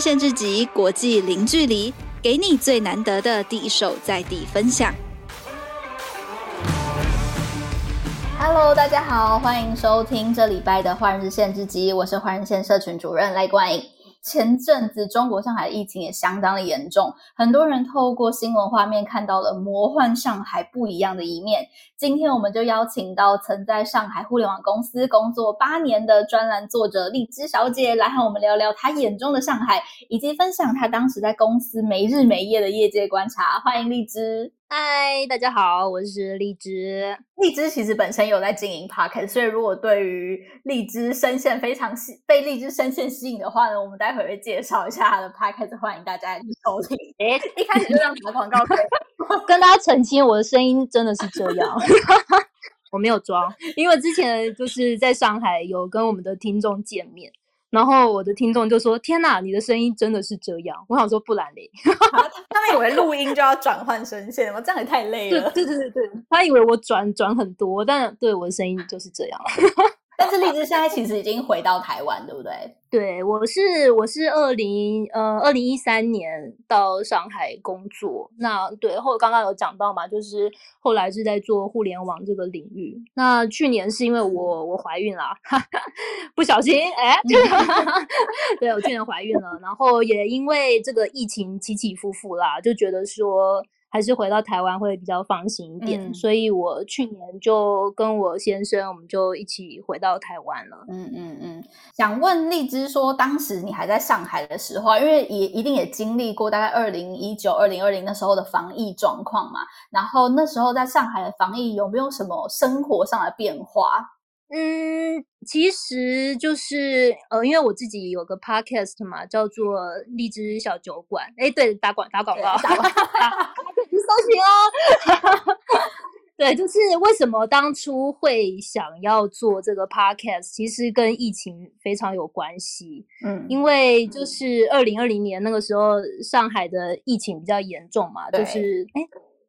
限制级国际零距离，给你最难得的第一手在地分享。Hello，大家好，欢迎收听这礼拜的换日线之集，我是换日线社群主任赖冠颖。前阵子中国上海疫情也相当的严重，很多人透过新闻画面看到了魔幻上海不一样的一面。今天我们就邀请到曾在上海互联网公司工作八年的专栏作者荔枝小姐来和我们聊聊她眼中的上海，以及分享她当时在公司没日没夜的业界观察。欢迎荔枝。嗨，大家好，我是荔枝。荔枝其实本身有在经营 Podcast，所以如果对于荔枝声线非常吸，被荔枝声线吸引的话呢，我们待会会介绍一下它的 Podcast，欢迎大家去收听。哎，一开始就这样打广告，跟大家澄清，我的声音真的是这样，我没有装，因为之前就是在上海有跟我们的听众见面。然后我的听众就说：“天哪，你的声音真的是这样。”我想说不然嘞，他们以为录音就要转换声线吗？这样也太累了。对对对对，他以为我转转很多，但对我的声音就是这样。但是荔枝现在其实已经回到台湾，对不对？对，我是我是二零呃二零一三年到上海工作。那对后刚刚有讲到嘛，就是后来是在做互联网这个领域。那去年是因为我我怀孕啦，不小心哎，对我去年怀孕了，然后也因为这个疫情起起伏伏啦，就觉得说。还是回到台湾会比较放心一点，嗯、所以我去年就跟我先生，我们就一起回到台湾了。嗯嗯嗯，想问荔枝说，当时你还在上海的时候，因为也一定也经历过大概二零一九、二零二零那时候的防疫状况嘛，然后那时候在上海的防疫有没有什么生活上的变化？嗯，其实就是呃，因为我自己有个 podcast 嘛，叫做荔枝小酒馆。哎，对，打广打广告，打广告，你搜寻哦。对，就是为什么当初会想要做这个 podcast，其实跟疫情非常有关系。嗯，因为就是二零二零年那个时候，上海的疫情比较严重嘛，对就是哎。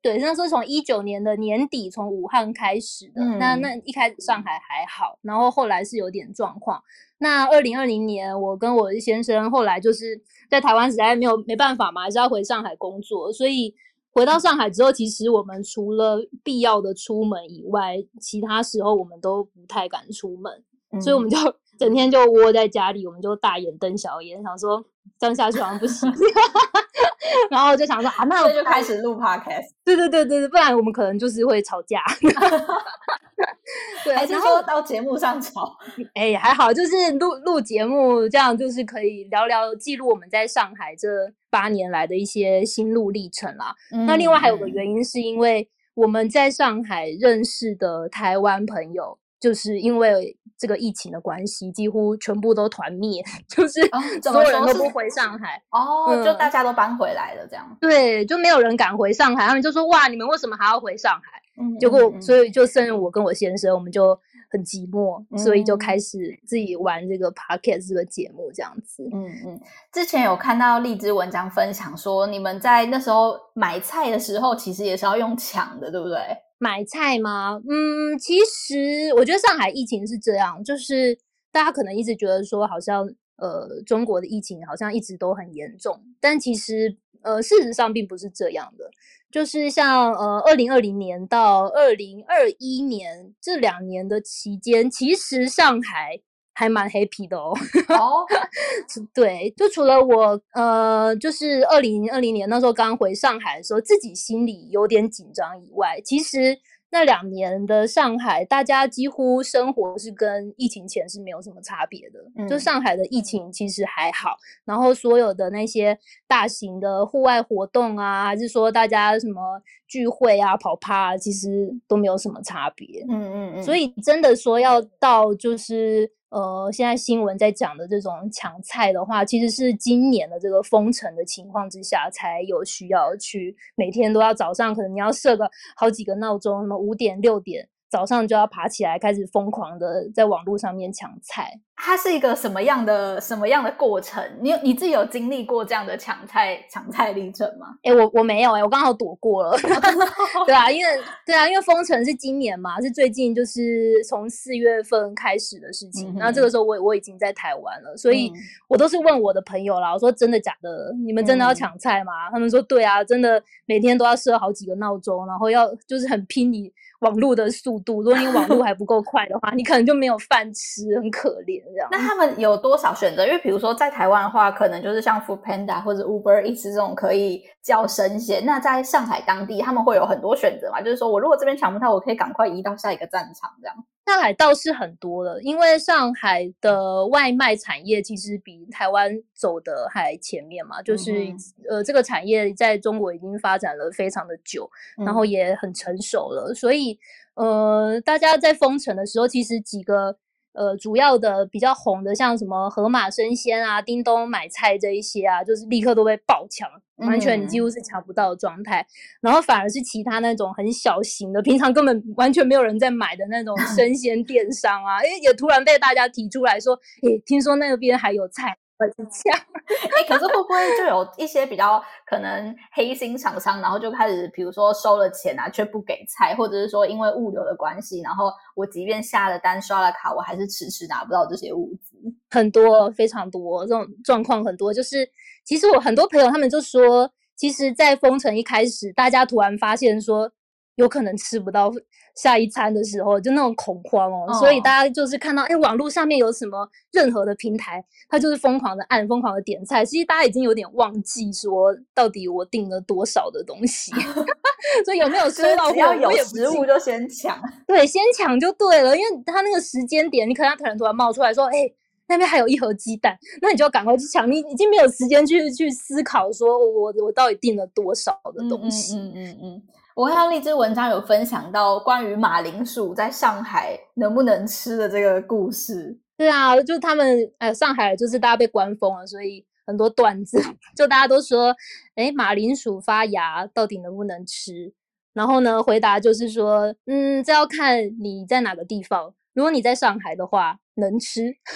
对，那时候从一九年的年底从武汉开始的，嗯、那那一开始上海还好，然后后来是有点状况。那二零二零年，我跟我的先生后来就是在台湾实在没有没办法嘛，还是要回上海工作，所以回到上海之后，其实我们除了必要的出门以外，其他时候我们都不太敢出门，嗯、所以我们就 整天就窝在家里，我们就大眼瞪小眼，想说这样下去好像不行。然后就想说啊，那我就开始录 podcast。对对对对对，不然我们可能就是会吵架。对，还是说到节目上吵？哎，还好，就是录录节目这样，就是可以聊聊记录我们在上海这八年来的一些心路历程啦。嗯、那另外还有个原因，是因为我们在上海认识的台湾朋友。就是因为这个疫情的关系，几乎全部都团灭，就是所有人都不回上海哦，嗯、就大家都搬回来了，这样。对，就没有人敢回上海，他们就说：“哇，你们为什么还要回上海？”嗯、结果，所以就剩我跟我先生，我们就很寂寞，嗯、所以就开始自己玩这个 podcast 这个节目，这样子。嗯嗯。之前有看到荔枝文章分享说，你们在那时候买菜的时候，其实也是要用抢的，对不对？买菜吗？嗯，其实我觉得上海疫情是这样，就是大家可能一直觉得说，好像呃中国的疫情好像一直都很严重，但其实呃事实上并不是这样的。就是像呃二零二零年到二零二一年这两年的期间，其实上海。还蛮 happy 的哦，哦，对，就除了我，呃，就是二零二零年那时候刚回上海的时候，自己心里有点紧张以外，其实那两年的上海，大家几乎生活是跟疫情前是没有什么差别的，嗯、就上海的疫情其实还好，然后所有的那些大型的户外活动啊，还是说大家什么聚会啊、跑趴啊，其实都没有什么差别，嗯嗯嗯，所以真的说要到就是。呃，现在新闻在讲的这种抢菜的话，其实是今年的这个封城的情况之下，才有需要去每天都要早上，可能你要设个好几个闹钟，什么五点六点早上就要爬起来开始疯狂的在网络上面抢菜。它是一个什么样的什么样的过程？你有你自己有经历过这样的抢菜抢菜历程吗？哎、欸，我我没有哎、欸，我刚好躲过了。对啊，因为对啊，因为封城是今年嘛，是最近就是从四月份开始的事情。那、嗯、这个时候我我已经在台湾了，所以我都是问我的朋友啦。我说真的假的？你们真的要抢菜吗？嗯、他们说对啊，真的每天都要设好几个闹钟，然后要就是很拼你网络的速度。如果你网络 还不够快的话，你可能就没有饭吃，很可怜这样。那他们有多少选择？因为比如说在台湾的话，可能就是像 Food Panda 或者 Uber Eats 这种可以叫生鲜。那在上海当地，他们会有很多选择嘛？就是说我如果这边抢不到，我可以赶快移到下一个战场这样。上海倒是很多了，因为上海的外卖产业其实比台湾走的还前面嘛。就是、嗯、呃，这个产业在中国已经发展了非常的久，然后也很成熟了。嗯、所以呃，大家在封城的时候，其实几个。呃，主要的比较红的，像什么盒马生鲜啊、叮咚买菜这一些啊，就是立刻都被爆抢，完全你几乎是抢不到的状态。嗯。然后反而是其他那种很小型的，平常根本完全没有人在买的那种生鲜电商啊，诶也突然被大家提出来说，诶听说那边还有菜。很强，哎，可是会不会就有一些比较可能黑心厂商，然后就开始，比如说收了钱啊，却不给菜，或者是说因为物流的关系，然后我即便下了单、刷了卡，我还是迟迟拿不到这些物资。很多，非常多这种状况，很多就是，其实我很多朋友他们就说，其实，在封城一开始，大家突然发现说。有可能吃不到下一餐的时候，就那种恐慌哦，哦，所以大家就是看到，哎，网络上面有什么任何的平台，他就是疯狂的按，疯狂的点菜。其实大家已经有点忘记说，到底我订了多少的东西 所以有没有收到货？只要有食物就先抢，对，先抢就对了，因为他那个时间点，你可能他可能突然冒出来说，哎，那边还有一盒鸡蛋，那你就要赶快去抢，你已经没有时间去去思考说我我到底订了多少的东西，嗯。嗯嗯我看到荔枝文章有分享到关于马铃薯在上海能不能吃的这个故事。对啊，就他们呃，上海就是大家被关封了，所以很多段子 就大家都说，哎，马铃薯发芽到底能不能吃？然后呢，回答就是说，嗯，这要看你在哪个地方。如果你在上海的话，能吃，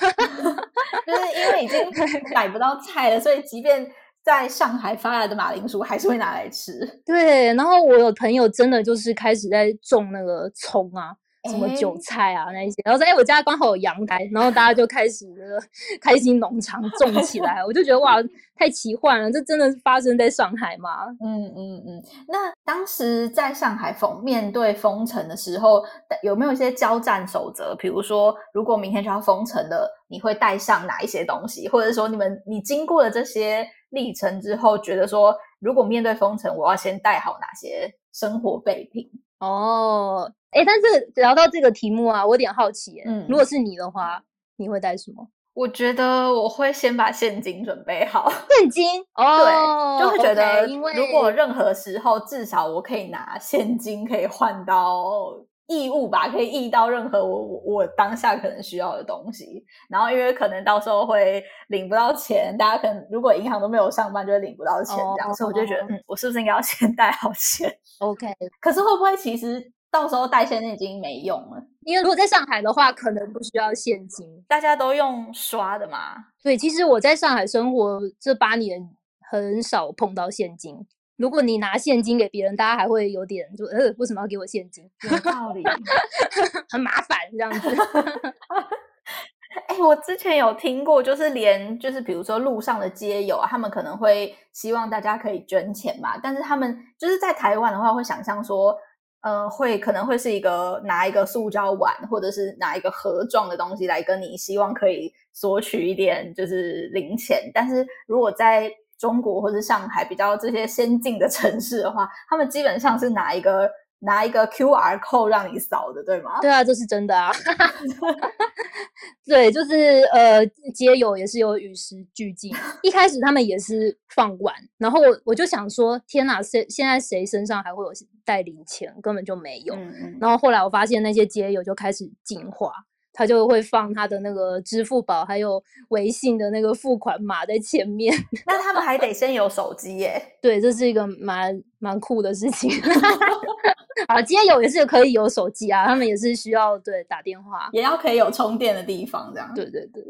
就是因为已经 买不到菜了，所以即便。在上海发来的马铃薯还是会拿来吃。对，然后我有朋友真的就是开始在种那个葱啊。什么韭菜啊那一些，然后说哎，我家刚好有阳台，然后大家就开始那个开心农场 种起来，我就觉得哇，太奇幻了，这真的是发生在上海吗？嗯嗯嗯。那当时在上海封面对封城的时候，有没有一些交战守则？比如说，如果明天就要封城了，你会带上哪一些东西？或者说，你们你经过了这些历程之后，觉得说，如果面对封城，我要先带好哪些生活备品？哦。哎，但是聊到这个题目啊，我有点好奇。嗯，如果是你的话，你会带什么？我觉得我会先把现金准备好。现金？哦，对，就会觉得，因为如果任何时候，至少我可以拿现金，可以换到义务吧，可以义到任何我我我当下可能需要的东西。然后，因为可能到时候会领不到钱，大家可能如果银行都没有上班，就会领不到钱这样。Oh, 所以我就觉得，嗯，我是不是应该要先带好钱？OK。可是会不会其实？到时候带现金已经没用了，因为如果在上海的话，可能不需要现金，大家都用刷的嘛。对，其实我在上海生活这八年，很少碰到现金。如果你拿现金给别人，大家还会有点就呃，为什么要给我现金？有道理，很麻烦这样子。哎、欸，我之前有听过，就是连就是比如说路上的街友啊，他们可能会希望大家可以捐钱嘛，但是他们就是在台湾的话，会想象说。呃，会可能会是一个拿一个塑胶碗，或者是拿一个盒状的东西来跟你，希望可以索取一点就是零钱。但是如果在中国或者上海比较这些先进的 城市的话，他们基本上是拿一个。拿一个 QR code 让你扫的，对吗？对啊，这是真的啊。对，就是呃，街友也是有与时俱进。一开始他们也是放碗，然后我我就想说，天哪，谁现在谁身上还会有带零钱？根本就没有。嗯嗯。然后后来我发现那些街友就开始进化，他就会放他的那个支付宝还有微信的那个付款码在前面。那他们还得先有手机耶？对，这是一个蛮蛮酷的事情。啊，今天有也是可以有手机啊，他们也是需要对打电话，也要可以有充电的地方，这样。对对对。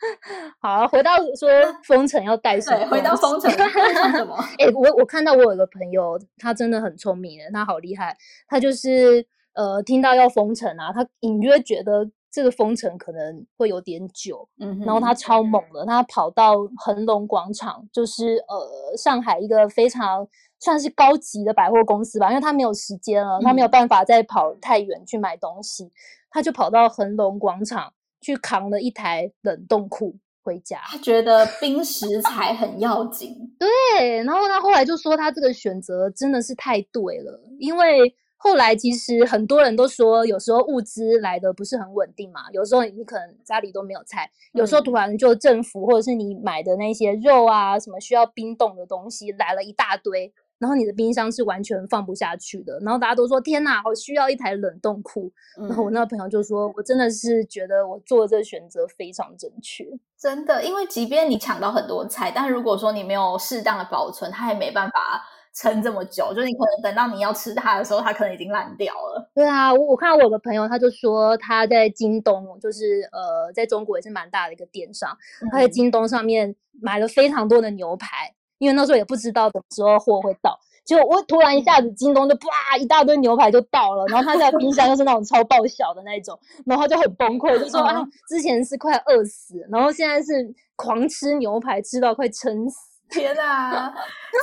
好，回到说封城要带什么？对，回到封城，封城什么？哎、欸，我我看到我有一个朋友，他真的很聪明的，他好厉害，他就是呃，听到要封城啊，他隐约觉得。这个封城可能会有点久，嗯，然后他超猛的，他跑到恒隆广场，就是呃上海一个非常算是高级的百货公司吧，因为他没有时间了，他没有办法再跑太远去买东西，嗯，他就跑到恒隆广场去扛了一台冷冻库回家。他觉得冰食材很要紧，对，然后他后来就说他这个选择真的是太对了，因为。后来其实很多人都说，有时候物资来的不是很稳定嘛，有时候你可能家里都没有菜，有时候突然就政府或者是你买的那些肉啊，什么需要冰冻的东西来了一大堆，然后你的冰箱是完全放不下去的，然后大家都说天哪，好需要一台冷冻库。然后我那个朋友就说，我真的是觉得我做的这个选择非常正确，真的，因为即便你抢到很多菜，但如果说你没有适当的保存，它也没办法。撑这么久，就是你可能等到你要吃它的时候，它可能已经烂掉了。对啊，我我看到我有个朋友，他就说他在京东，就是呃，在中国也是蛮大的一个电商，嗯，他在京东上面买了非常多的牛排，因为那时候也不知道什么时候货会到，结果我突然一下子京东就啪一大堆牛排就到了，然后他在冰箱又是那种超爆小的那种，然后他就很崩溃，就说啊，之前是快饿死，然后现在是狂吃牛排，吃到快撑死。天啊！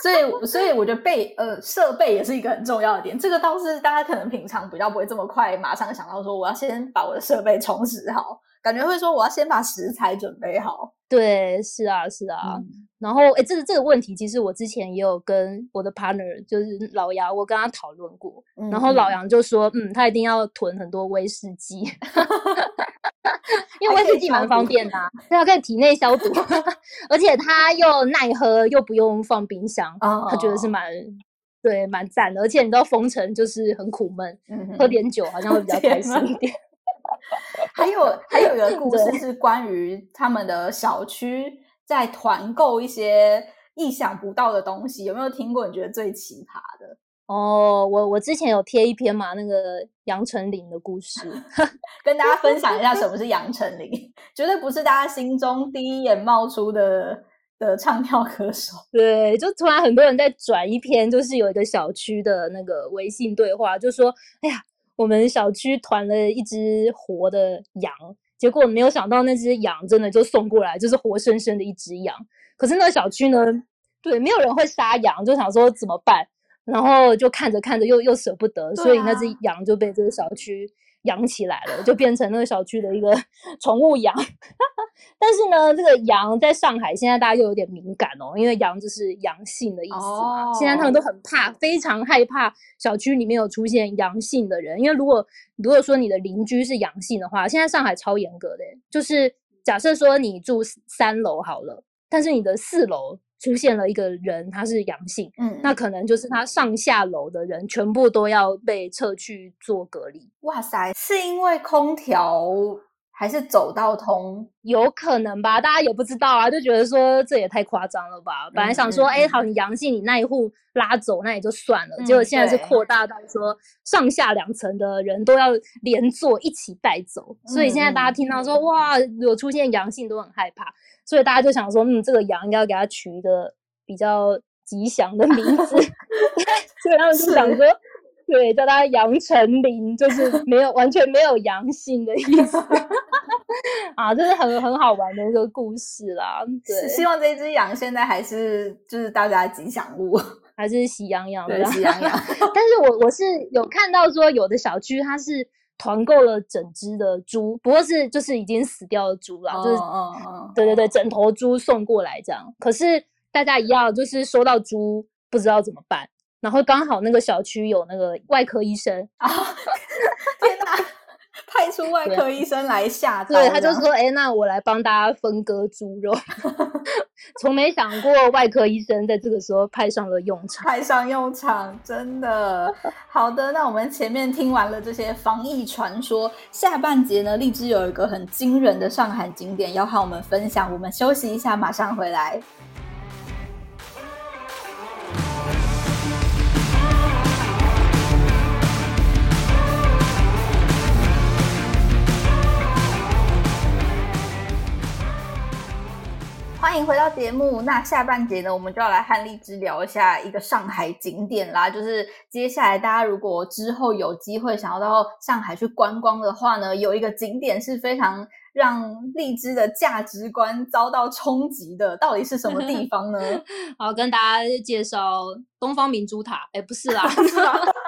所以，所以我觉得备呃设备也是一个很重要的点。这个倒是大家可能平常比较不会这么快马上想到说，我要先把我的设备充实好，感觉会说我要先把食材准备好。对，是啊，是啊。嗯、然后，哎，这个这个问题，其实我之前也有跟我的 partner，就是老杨，我跟他讨论过。嗯、然后老杨就说，嗯，他一定要囤很多威士忌。因为威士忌蛮方便的，啊，它可以体内消毒，而且它又耐喝，又不用放冰箱，哦、他觉得是蛮对蛮赞的。而且你知道封城就是很苦闷，嗯，喝点酒好像会比较开心一点。还有还有一个 故事是关于他们的小区在团购一些意想不到的东西，有没有听过？你觉得最奇葩的？哦，我我之前有贴一篇嘛，那个杨丞琳的故事，跟大家分享一下什么是杨丞琳，绝对不是大家心中第一眼冒出的的唱跳歌手。对，就突然很多人在转一篇，就是有一个小区的那个微信对话，就说：“哎呀，我们小区团了一只活的羊，结果没有想到那只羊真的就送过来，就是活生生的一只羊。可是那个小区呢，对，没有人会杀羊，就想说怎么办？”然后就看着看着又又舍不得，所以那只羊就被这个小区养起来了，就变成那个小区的一个 宠物羊。但是呢，这个羊在上海现在大家又有点敏感哦，因为羊就是阳性的意思嘛。Oh. 现在他们都很怕，非常害怕小区里面有出现阳性的人，因为如果如果说你的邻居是阳性的话，现在上海超严格的，就是假设说你住三楼好了，但是你的四楼。出现了一个人，他是阳性，嗯，那可能就是他上下楼的人全部都要被撤去做隔离。哇塞，是因为空调还是走到通？有可能吧，大家也不知道啊，就觉得说这也太夸张了吧。本来想说，哎、嗯嗯嗯欸，好，你阳性，你那一户拉走那也就算了，嗯、结果现在是扩大到说上下两层的人都要连坐一起带走，嗯，所以现在大家听到说哇，有出现阳性都很害怕。所以大家就想说，嗯，这个羊应该要给它取一个比较吉祥的名字，所以他们就想说，对，叫它杨丞琳，就是 没有完全没有阳性的意思 啊，这是很很好玩的一个故事啦。对，希望这只羊现在还是就是大家的吉祥物，还是喜羊羊的，喜羊羊。但是我我是有看到说，有的小区它是。团购了整只的猪，不过是就是已经死掉的猪啦，就是，oh, oh, oh. 对对对，整头猪送过来这样。可是大家一样，就是收到猪不知道怎么办，然后刚好那个小区有那个外科医生啊，oh, 天哪，派出外科医生来下，对，他就说，哎，那我来帮大家分割猪肉。从没想过外科医生在这个时候派上了用场，派上用场，真的。好的，那我们前面听完了这些防疫传说，下半节呢，荔枝有一个很惊人的上海景点要和我们分享。我们休息一下，马上回来。欢迎回到节目。那下半节呢，我们就要来和荔枝聊一下一个上海景点啦。就是接下来大家如果之后有机会想要到上海去观光的话呢，有一个景点是非常让荔枝的价值观遭到冲击的。到底是什么地方呢？好，跟大家介绍东方明珠塔。哎，不是啦。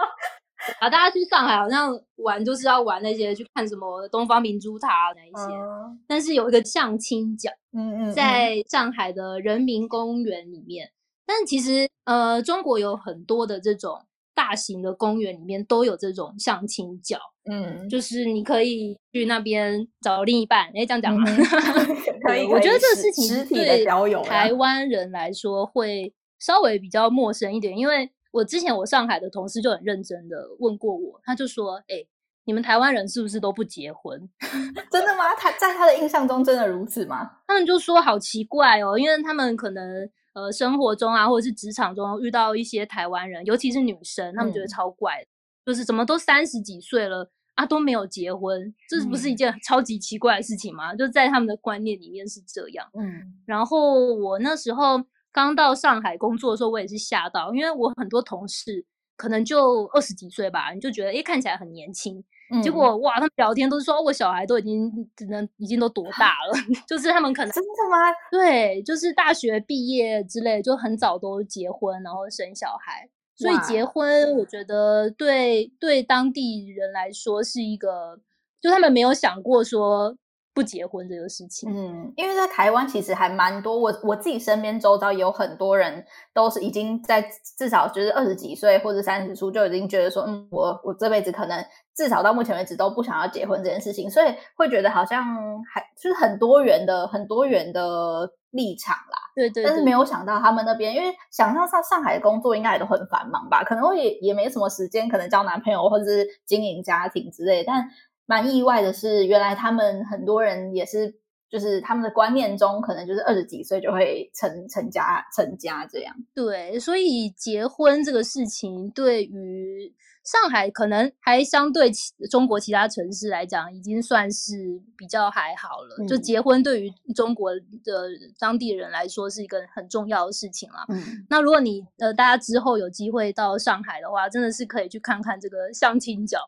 啊，大家去上海好像玩就是要玩那些去看什么东方明珠塔那一些，嗯、但是有一个相亲角，嗯嗯，在上海的人民公园里面。但其实呃，中国有很多的这种大型的公园里面都有这种相亲角，嗯，就是你可以去那边找另一半。哎，这样讲吗？嗯、可以，我觉得这个事情对台湾人来说会稍微比较陌生一点，因为。我之前我上海的同事就很认真的问过我，他就说：“哎、欸，你们台湾人是不是都不结婚？真的吗？他在他的印象中真的如此吗？”他们就说：“好奇怪哦，因为他们可能呃生活中啊，或者是职场中遇到一些台湾人，尤其是女生，他们觉得超怪，嗯、就是怎么都三十几岁了啊都没有结婚，这不是一件 超级奇怪的事情吗？嗯、就在他们的观念里面是这样。嗯，然后我那时候。刚到上海工作的时候，我也是吓到，因为我很多同事可能就二十几岁吧，你就觉得诶看起来很年轻，嗯、结果哇，他们聊天都是说我小孩都已经只能已经都多大了，就是他们可能真的吗？对，就是大学毕业之类，就很早都结婚，然后生小孩，所以结婚我觉得对对当地人来说是一个，就他们没有想过说。不结婚这个事情，嗯，因为在台湾其实还蛮多，我我自己身边周遭有很多人都是已经在至少就是二十几岁或者三十出就已经觉得说，嗯，我我这辈子可能至少到目前为止都不想要结婚这件事情，所以会觉得好像还就是很多元的很多元的立场啦，对，对对，但是没有想到他们那边，因为想象上上海的工作应该也都很繁忙吧，可能也也没什么时间，可能交男朋友或者是经营家庭之类，但。蛮意外的是，原来他们很多人也是，就是他们的观念中，可能就是二十几岁就会成成家成家这样。对，所以结婚这个事情对于。上海可能还相对其中国其他城市来讲，已经算是比较还好了。嗯、就结婚对于中国的当地人来说是一个很重要的事情了。嗯，那如果你呃大家之后有机会到上海的话，真的是可以去看看这个相亲角，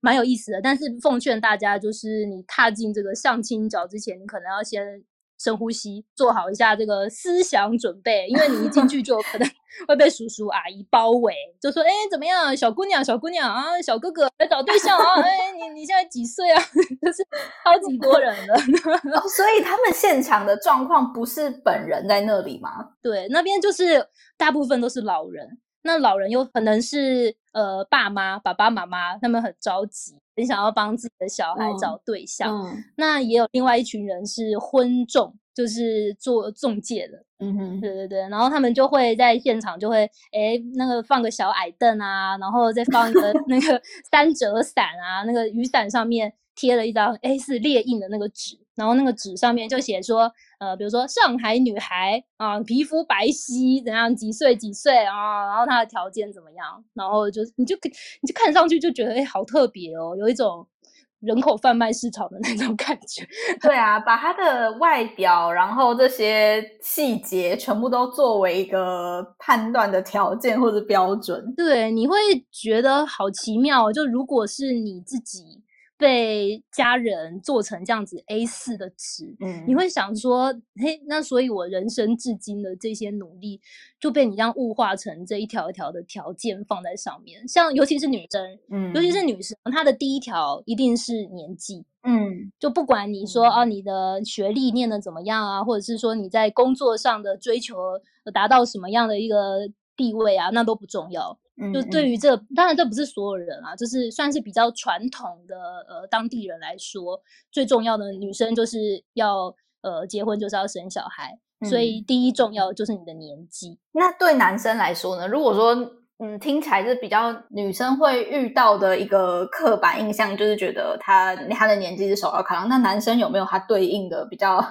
蛮有意思的。但是奉劝大家，就是你踏进这个相亲角之前，你可能要先。深呼吸，做好一下这个思想准备，因为你一进去就可能 会被叔叔阿姨包围，就说：“哎，怎么样，小姑娘，小姑娘啊，小哥哥来找对象啊？哎，你你现在几岁啊？就是超级多人了。哦，所以他们现场的状况不是本人在那里吗？对，那边就是大部分都是老人，那老人有可能是呃爸妈、爸爸妈妈，他们很着急。”很想要帮自己的小孩找对象，嗯。嗯、那也有另外一群人是婚仲，就是做中介的，嗯哼，对对对，然后他们就会在现场就会，哎，那个放个小矮凳啊，然后再放一个 那个三折伞啊，那个雨伞上面贴了一张 A 四列印的那个纸，然后那个纸上面就写说。呃，比如说上海女孩啊，皮肤白皙，怎样，几岁几岁啊，然后她的条件怎么样，然后就你就你就看上去就觉得哎，好特别哦，有一种人口贩卖市场的那种感觉。对啊，把她的外表，然后这些细节全部都作为一个判断的条件或者标准。对，你会觉得好奇妙。就如果是你自己。被家人做成这样子 A 四的纸，嗯，你会想说，嘿，那所以我人生至今的这些努力就被你这样物化成这一条一条的条件放在上面。像尤其是女生，嗯，尤其是女生，她的第一条一定是年纪，嗯，就不管你说啊，你的学历念的怎么样啊，或者是说你在工作上的追求达到什么样的一个地位啊，那都不重要。就对于这，当然这不是所有人啊，就是算是比较传统的呃当地人来说，最重要的女生就是要呃结婚就是要生小孩。所以第一重要的就是你的年纪。那对男生来说呢？如果说嗯，听起来是比较女生会遇到的一个刻板印象，就是觉得他他的年纪是首要考量。那男生有没有他对应的比较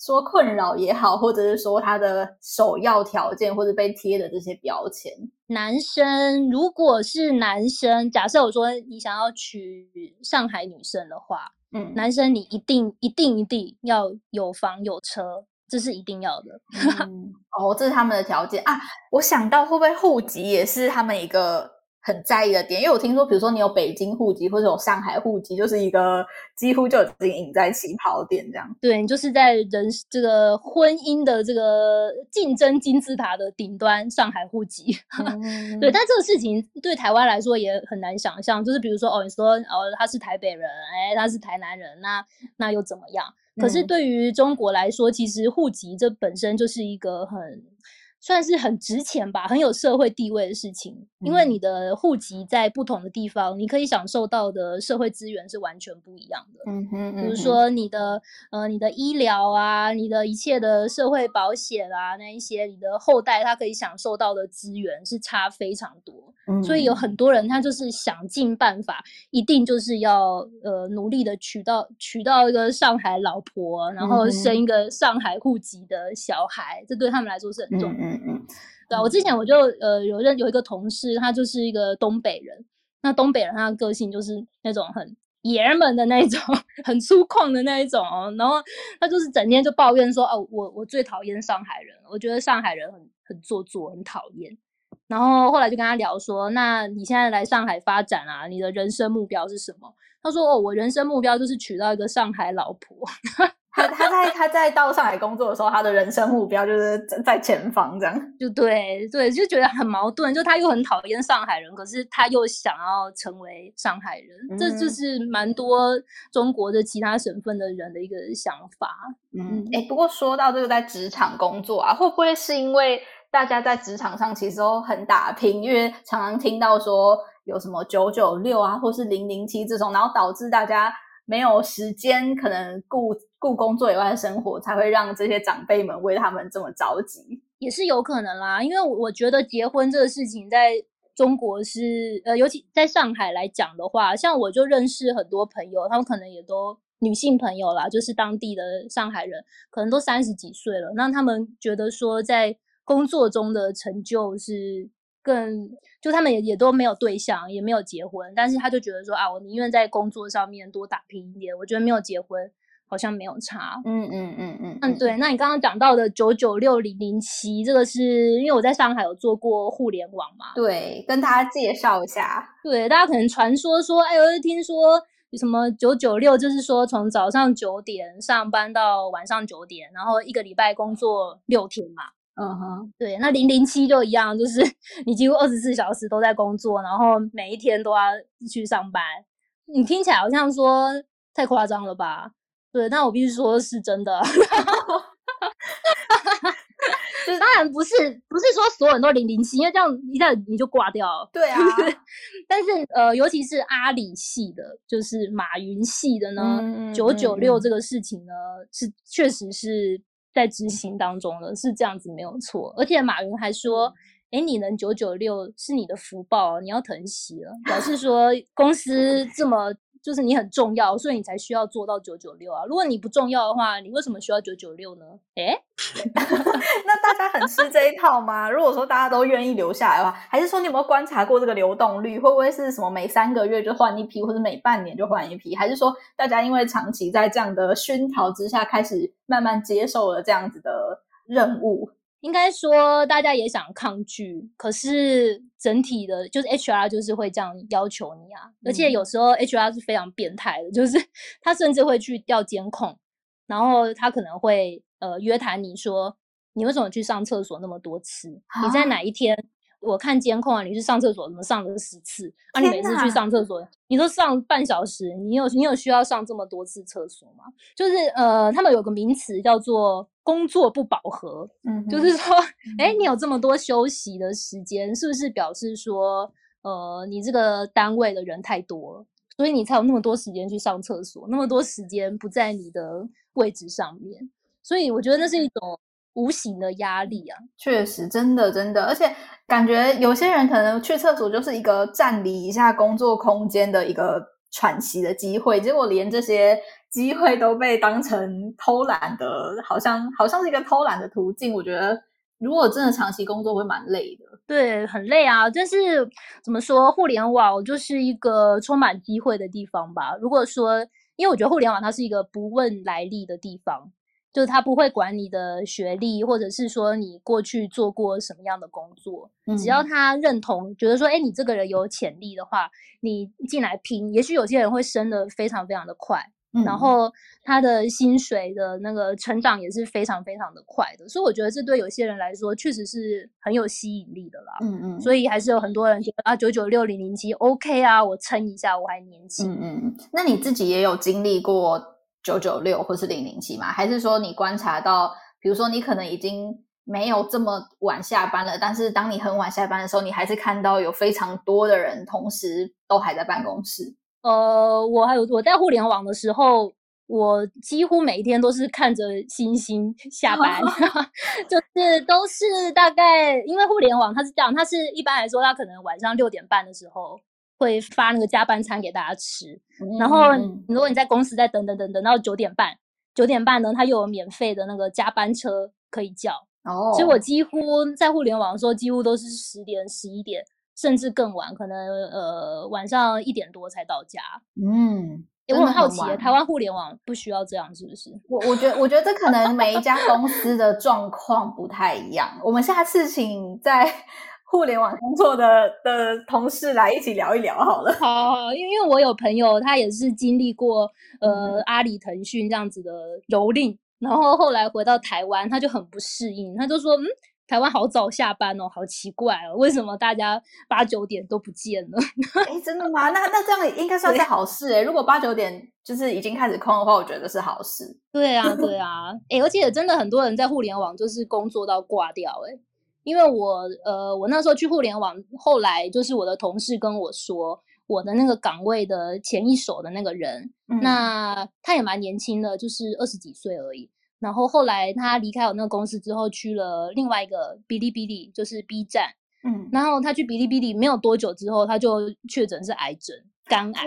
说困扰也好，或者是说他的首要条件或者被贴的这些标签？男生如果是男生，假设我说你想要娶上海女生的话，嗯，男生你一定一定一定要有房有车。这是一定要的，嗯，哦，这是他们的条件啊。我想到会不会户籍也是他们一个很在意的点，因为我听说，比如说你有北京户籍或者有上海户籍，就是一个几乎就已经赢在起跑点这样。对，你就是在人这个婚姻的这个竞争金字塔的顶端，上海户籍。嗯、对，但这个事情对台湾来说也很难想象，就是比如说哦，你说哦他是台北人，哎，他是台南人，那那又怎么样？可是对于中国来说，其实户籍这本身就是一个很。算是很值钱吧，很有社会地位的事情。因为你的户籍在不同的地方，你可以享受到的社会资源是完全不一样的。嗯哼，比如说你的呃，你的医疗啊，你的一切的社会保险啊，那一些你的后代他可以享受到的资源是差非常多。嗯，所以有很多人他就是想尽办法，一定就是要呃努力的娶到娶到一个上海老婆，然后生一个上海户籍的小孩，这对他们来说是很重要的。嗯嗯，对啊，我之前我就呃有认有一个同事，他就是一个东北人。那东北人他的个性就是那种很爷们的那种，很粗犷的那一种哦。然后他就是整天就抱怨说：“哦，我我最讨厌上海人，我觉得上海人很很做作，很讨厌。”然后后来就跟他聊说：“那你现在来上海发展啊，你的人生目标是什么？”他说：“哦，我人生目标就是娶到一个上海老婆。” 在他在 到上海工作的时候，他的人生目标就是在前方，这样就对对，就觉得很矛盾，就他又很讨厌上海人，可是他又想要成为上海人，嗯、这就是蛮多中国的其他省份的人的一个想法。嗯，哎、欸，不过说到这个在职场工作啊，会不会是因为大家在职场上其实都很打拼，因为常常听到说有什么九九六啊，或是零零七这种，然后导致大家。没有时间，可能顾顾工作以外的生活，才会让这些长辈们为他们这么着急，也是有可能啦。因为我觉得结婚这个事情在中国是，呃，尤其在上海来讲的话，像我就认识很多朋友，他们可能也都女性朋友啦，就是当地的上海人，可能都三十几岁了，那他们觉得说在工作中的成就是。更就他们也也都没有对象，也没有结婚，但是他就觉得说啊，我宁愿在工作上面多打拼一点。我觉得没有结婚好像没有差。嗯嗯嗯嗯嗯，对。那你刚刚讲到的九九六零零七，这个是因为我在上海有做过互联网嘛？对，跟大家介绍一下。对，大家可能传说说，哎，我听说有什么九九六，就是说从早上九点上班到晚上九点，然后一个礼拜工作六天嘛。嗯哼，对，那零零七就一样，就是 你几乎二十四小时都在工作，然后每一天都要去上班。你听起来好像说太夸张了吧？对，但我必须说是真的。就是当然不是，不是说所有人都零零七，因为这样一下你就挂掉了。对啊，但是呃，尤其是阿里系的，就是马云系的呢，九九六这个事情呢，是确实是。在执行当中的，是这样子没有错，而且马云还说：“诶，你能九九六是你的福报，你要疼惜了。”表示说公司这么。就是你很重要，所以你才需要做到九九六啊！如果你不重要的话，你为什么需要九九六呢？诶 那大家很吃这一套吗？如果说大家都愿意留下来的话，还是说你有没有观察过这个流动率？会不会是什么每三个月就换一批，或者每半年就换一批？还是说大家因为长期在这样的熏陶之下，开始慢慢接受了这样子的任务？应该说，大家也想抗拒，可是整体的，就是 HR 就是会这样要求你啊。而且有时候 HR 是非常变态的，就是 他甚至会去调监控，然后他可能会呃约谈你说，你为什么去上厕所那么多次？你在哪一天？我看监控啊，你去上厕所怎么上了十次？啊，你每次去上厕所，你都上半小时，你有你有需要上这么多次厕所吗？就是呃，他们有个名词叫做工作不饱和，嗯，就是说，哎，你有这么多休息的时间，是不是表示说，呃，你这个单位的人太多了，所以你才有那么多时间去上厕所，那么多时间不在你的位置上面，所以我觉得那是一种。无形的压力啊。确实，真的真的，而且感觉有些人可能去厕所就是一个占离一下工作空间的一个喘息的机会，结果连这些机会都被当成偷懒的，好像好像是一个偷懒的途径。我觉得。如果真的长期工作会蛮累的，对，很累啊。但是怎么说，互联网就是一个充满机会的地方吧。如果说，因为我觉得互联网它是一个不问来历的地方，就是他不会管你的学历，或者是说你过去做过什么样的工作，嗯、只要他认同，觉得说，哎，你这个人有潜力的话，你进来拼，也许有些人会升的非常非常的快。嗯、然后他的薪水的那个成长也是非常非常的快的，所以我觉得这对有些人来说确实是很有吸引力的啦。嗯嗯，所以还是有很多人觉得啊，九九六零零七 OK 啊，我撑一下，我还年轻。嗯嗯，那你自己也有经历过九九六或是零零七吗？还是说你观察到，比如说你可能已经没有这么晚下班了，但是当你很晚下班的时候，你还是看到有非常多的人同时都还在办公室？呃，我还有我在互联网的时候，我几乎每一天都是看着星星下班，就是都是大概，因为互联网它是这样，它是一般来说，它可能晚上六点半的时候会发那个加班餐给大家吃，嗯、然后如果你在公司再等等等等到九点半，九点半呢，它又有免费的那个加班车可以叫，哦，所以我几乎在互联网的时候，几乎都是十点十一点。甚至更晚，可能呃晚上一点多才到家。嗯，我很好奇，台湾互联网不需要这样，是不是？我我觉得，我觉得这可能每一家公司的状况不太一样。我们下次请在互联网工作的的同事来一起聊一聊好了。好，好，因为因为我有朋友，他也是经历过呃、嗯、阿里、腾讯这样子的蹂躏，然后后来回到台湾，他就很不适应，他就说嗯。台湾好早下班哦，好奇怪哦，为什么大家八九点都不见了？哎，真的吗？那那这样应该算是好事哎。如果八九点就是已经开始空的话，我觉得是好事。对啊，对啊。哎，而且真的很多人在互联网就是工作到挂掉哎，因为我呃，我那时候去互联网，后来就是我的同事跟我说，我的那个岗位的前一手的那个人，嗯、那他也蛮年轻的，就是二十几岁而已。然后后来他离开我那个公司之后，去了另外一个哔哩哔哩，就是 B 站。嗯，然后他去哔哩哔哩没有多久之后，他就确诊是癌症，肝癌。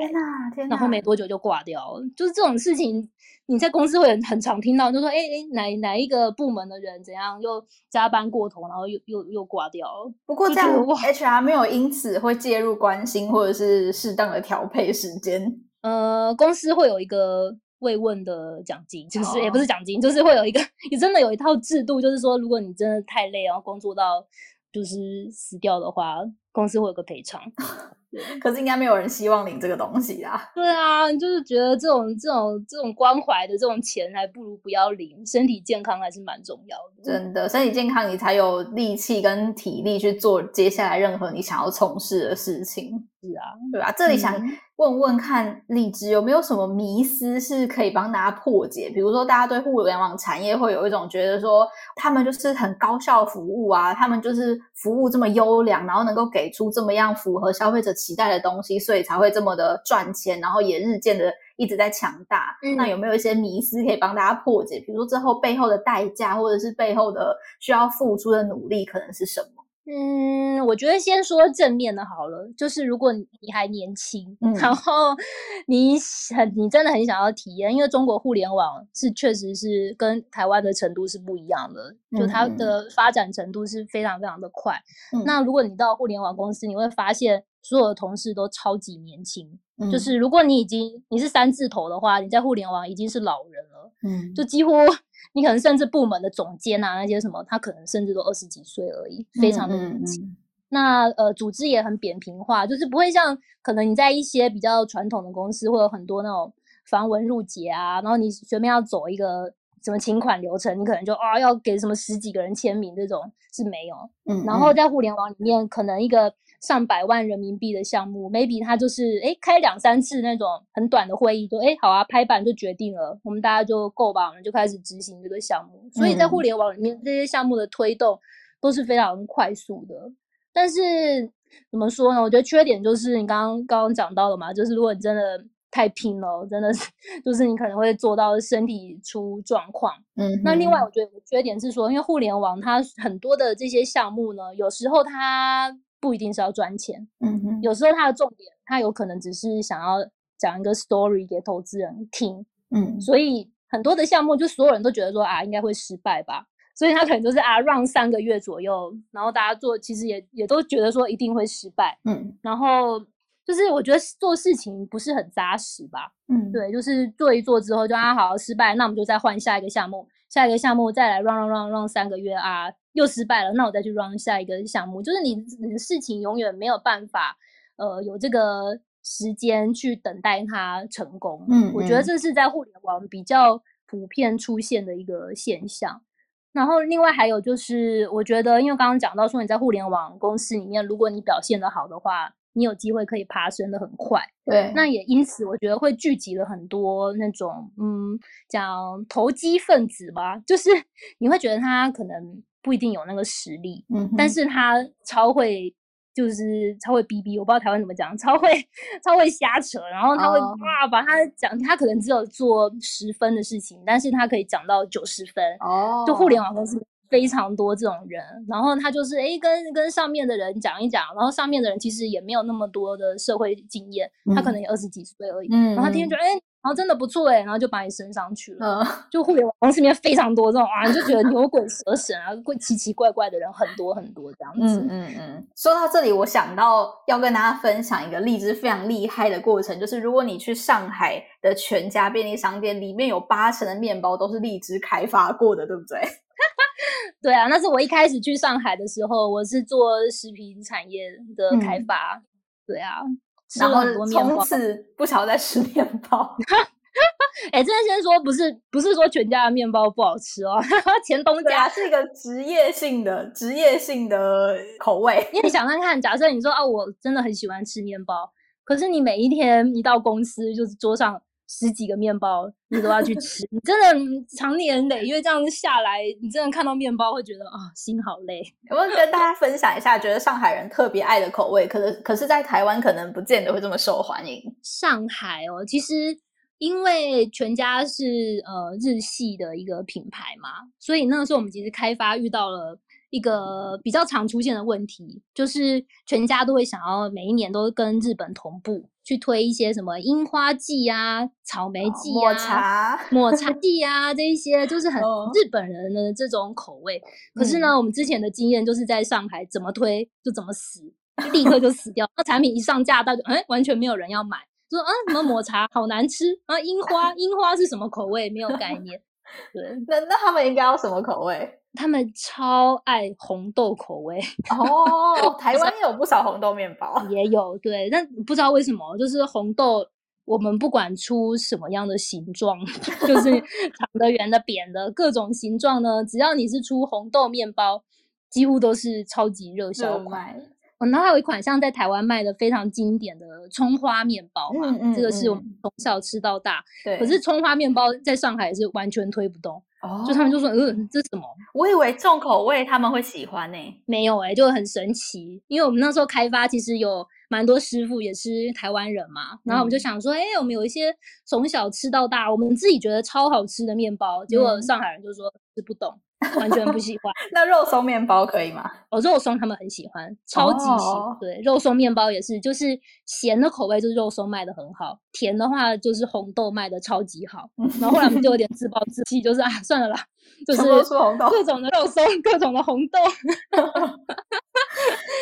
然后没多久就挂掉了。就是这种事情，你在公司会很很常听到，就说哎哎，哪哪一个部门的人怎样又加班过头，然后又又又挂掉了。不过这样 HR 没有因此会介入关心，或者是适当的调配时间。呃，公司会有一个。慰问的奖金就是也不是奖金，就是会有一个，也真的有一套制度，就是说，如果你真的太累，然后工作到就是死掉的话，公司会有个赔偿。可是应该没有人希望领这个东西啊。对啊，就是觉得这种这种这种关怀的这种钱，还不如不要领。身体健康还是蛮重要的。真的，身体健康你才有力气跟体力去做接下来任何你想要从事的事情。是啊，对吧？这里想问问看，荔枝有没有什么迷思是可以帮大家破解？比如说，大家对互联网产业会有一种觉得说，他们就是很高效服务啊，他们就是服务这么优良，然后能够给出这么样符合消费者期待的东西，所以才会这么的赚钱，然后也日渐的一直在强大。嗯。那有没有一些迷思可以帮大家破解？比如说，之后背后的代价，或者是背后的需要付出的努力，可能是什么？嗯，我觉得先说正面的好了，就是如果你还年轻，嗯、然后你很你真的很想要体验，因为中国互联网是确实是跟台湾的程度是不一样的，嗯、就它的发展程度是非常非常的快。嗯、那如果你到互联网公司，你会发现所有的同事都超级年轻，嗯、就是如果你已经你是三字头的话，你在互联网已经是老人了，嗯，就几乎。你可能甚至部门的总监啊，那些什么，他可能甚至都二十几岁而已，非常的年轻。嗯嗯嗯、那呃，组织也很扁平化，就是不会像可能你在一些比较传统的公司，会有很多那种繁文缛节啊，然后你随便要走一个什么请款流程，你可能就啊要给什么十几个人签名，这种是没有。嗯，然后在互联网里面，可能一个。上百万人民币的项目，maybe 他就是诶开两三次那种很短的会议，就诶好啊，拍板就决定了，我们大家就够吧，我们就开始执行这个项目。所以在互联网里面，这些项目的推动都是非常快速的。但是怎么说呢？我觉得缺点就是你刚刚刚刚讲到了嘛，就是如果你真的太拼了，真的是，就是你可能会做到身体出状况。嗯，那另外我觉得缺点是说，因为互联网它很多的这些项目呢，有时候它不一定是要赚钱。嗯哼，有时候它的重点，它有可能只是想要讲一个 story 给投资人听。嗯，所以很多的项目就所有人都觉得说啊，应该会失败吧。所以他可能就是啊，run 三个月左右，然后大家做其实也也都觉得说一定会失败。嗯，然后。就是我觉得做事情不是很扎实吧，嗯，对，就是做一做之后就啊好失败，那我们就再换下一个项目，下一个项目再来 run run run run 三个月啊，又失败了，那我再去 run 下一个项目，就是你你的事情永远没有办法，呃，有这个时间去等待它成功，嗯，嗯，我觉得这是在互联网比较普遍出现的一个现象。然后另外还有就是，我觉得因为刚刚讲到说你在互联网公司里面，如果你表现的好的话。你有机会可以爬升的很快，对，那也因此我觉得会聚集了很多那种嗯，讲投机分子吧，就是你会觉得他可能不一定有那个实力，嗯，但是他超会，就是超会逼逼，我不知道台湾怎么讲，超会超会瞎扯，然后他会哇、oh. 把他讲，他可能只有做十分的事情，但是他可以讲到九十分，哦，oh. 就互联网公司。非常多这种人，然后他就是诶跟跟上面的人讲一讲，然后上面的人其实也没有那么多的社会经验，嗯、他可能也二十几岁而已，嗯、然后他听觉得诶然后真的不错诶，然后就把你升上去了。嗯、就互联网里面非常多这种啊，你就觉得牛鬼蛇神啊，怪奇奇怪怪的人很多很多这样子。嗯嗯嗯。说到这里，我想到要跟大家分享一个荔枝非常厉害的过程，就是如果你去上海的全家便利商店，里面有八成的面包都是荔枝开发过的，对不对？对啊，那是我一开始去上海的时候，我是做食品产业的开发。嗯、对啊，然后从此不想再吃面包。哎、欸，这边先说，不是不是说全家的面包不好吃哦，前东家是一个职业性的职业性的口味。因为你想看看，假设你说啊，我真的很喜欢吃面包，可是你每一天一到公司，就是桌上。十几个面包，你都要去吃，你真的长年累月这样子下来，你真的看到面包会觉得啊、哦，心好累。有没有跟大家分享一下，觉得上海人特别爱的口味？可是，可是在台湾可能不见得会这么受欢迎。上海哦，其实因为全家是呃日系的一个品牌嘛，所以那个时候我们其实开发遇到了。一个比较常出现的问题，就是全家都会想要每一年都跟日本同步去推一些什么樱花季啊、草莓季啊、抹茶抹茶季啊这一些，就是很日本人的这种口味。哦、可是呢，嗯、我们之前的经验就是在上海怎么推就怎么死，就立刻就死掉。那产品一上架，大家哎完全没有人要买，就说啊什么抹茶好难吃啊，樱花樱花是什么口味没有概念。对，那那他们应该要什么口味？他们超爱红豆口味哦，台 湾也有不少红豆面包，也有对，但不知道为什么，就是红豆，我们不管出什么样的形状，就是长的、圆的、扁的各种形状呢，只要你是出红豆面包，几乎都是超级热销款。嗯、然后还有一款像在台湾卖的非常经典的葱花面包嘛，嗯嗯嗯、这个是我们从小吃到大，对。可是葱花面包在上海是完全推不动。哦，就他们就说，嗯，这是什么？我以为重口味他们会喜欢呢、欸，没有哎、欸，就很神奇。因为我们那时候开发，其实有蛮多师傅也是台湾人嘛，然后我们就想说，哎、欸，我们有一些从小吃到大，我们自己觉得超好吃的面包，结果上海人就说吃不懂。完全不喜欢。那肉松面包可以吗？哦，肉松他们很喜欢，超级喜欢。Oh. 对，肉松面包也是，就是咸的口味就是肉松卖的很好，甜的话就是红豆卖的超级好。然后后来我们就有点自暴自弃，就是啊，算了啦，就是各种的肉松，各种的红豆。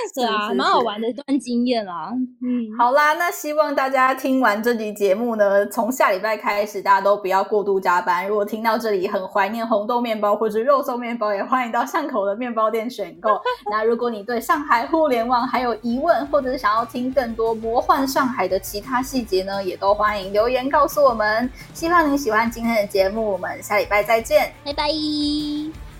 对啊，蛮好玩的一段经验啦。嗯，好啦，那希望大家听完这集节目呢，从下礼拜开始，大家都不要过度加班。如果听到这里很怀念红豆面包或者肉松面包，也欢迎到巷口的面包店选购。那如果你对上海互联网还有疑问，或者是想要听更多魔幻上海的其他细节呢，也都欢迎留言告诉我们。希望你喜欢今天的节目，我们下礼拜再见，拜拜。